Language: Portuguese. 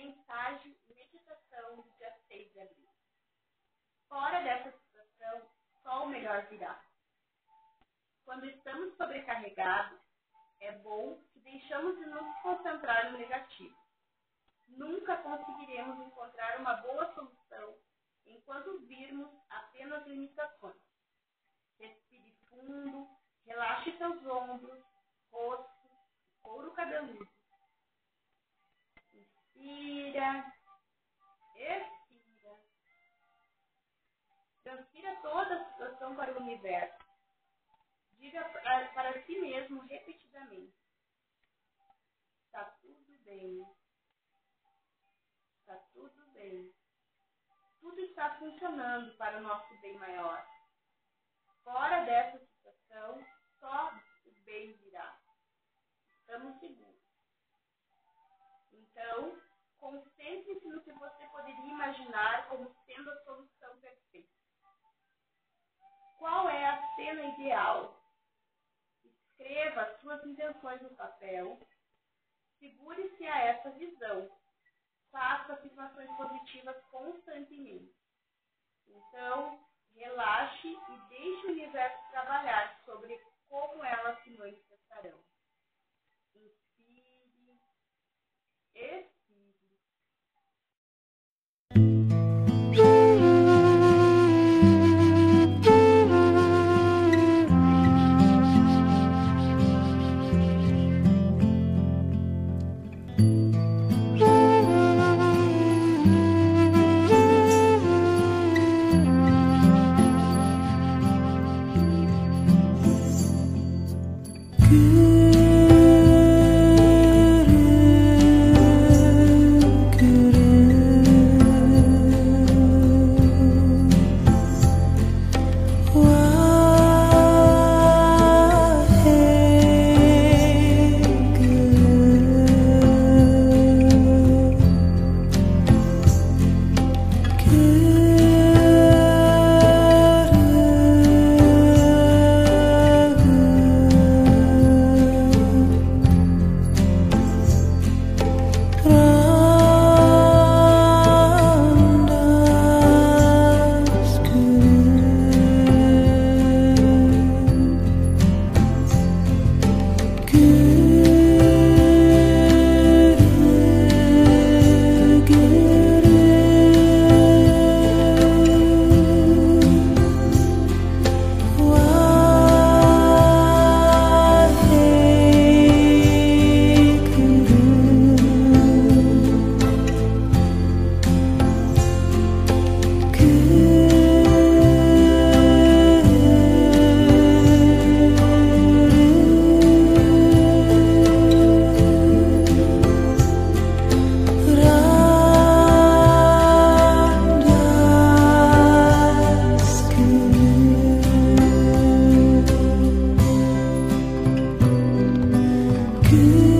Mensagem Meditação do dia 6 de abril. Fora dessa situação, só o melhor virá. Quando estamos sobrecarregados, é bom que deixamos de nos concentrar no negativo. Nunca conseguiremos encontrar uma boa solução enquanto virmos apenas limitações. Respire fundo, relaxe seus ombros, Transfira toda a situação para o universo. Diga para si mesmo repetidamente: Está tudo bem. Está tudo bem. Tudo está funcionando para o nosso bem maior. Fora dessa situação, só o bem virá. Estamos seguros. Então, concentre-se no que você poderia imaginar como sendo a solução perfeita. Qual é a cena ideal? Escreva as suas intenções no papel. Segure-se a essa visão. Faça afirmações positivas constantemente. Então, relaxe e deixe o good.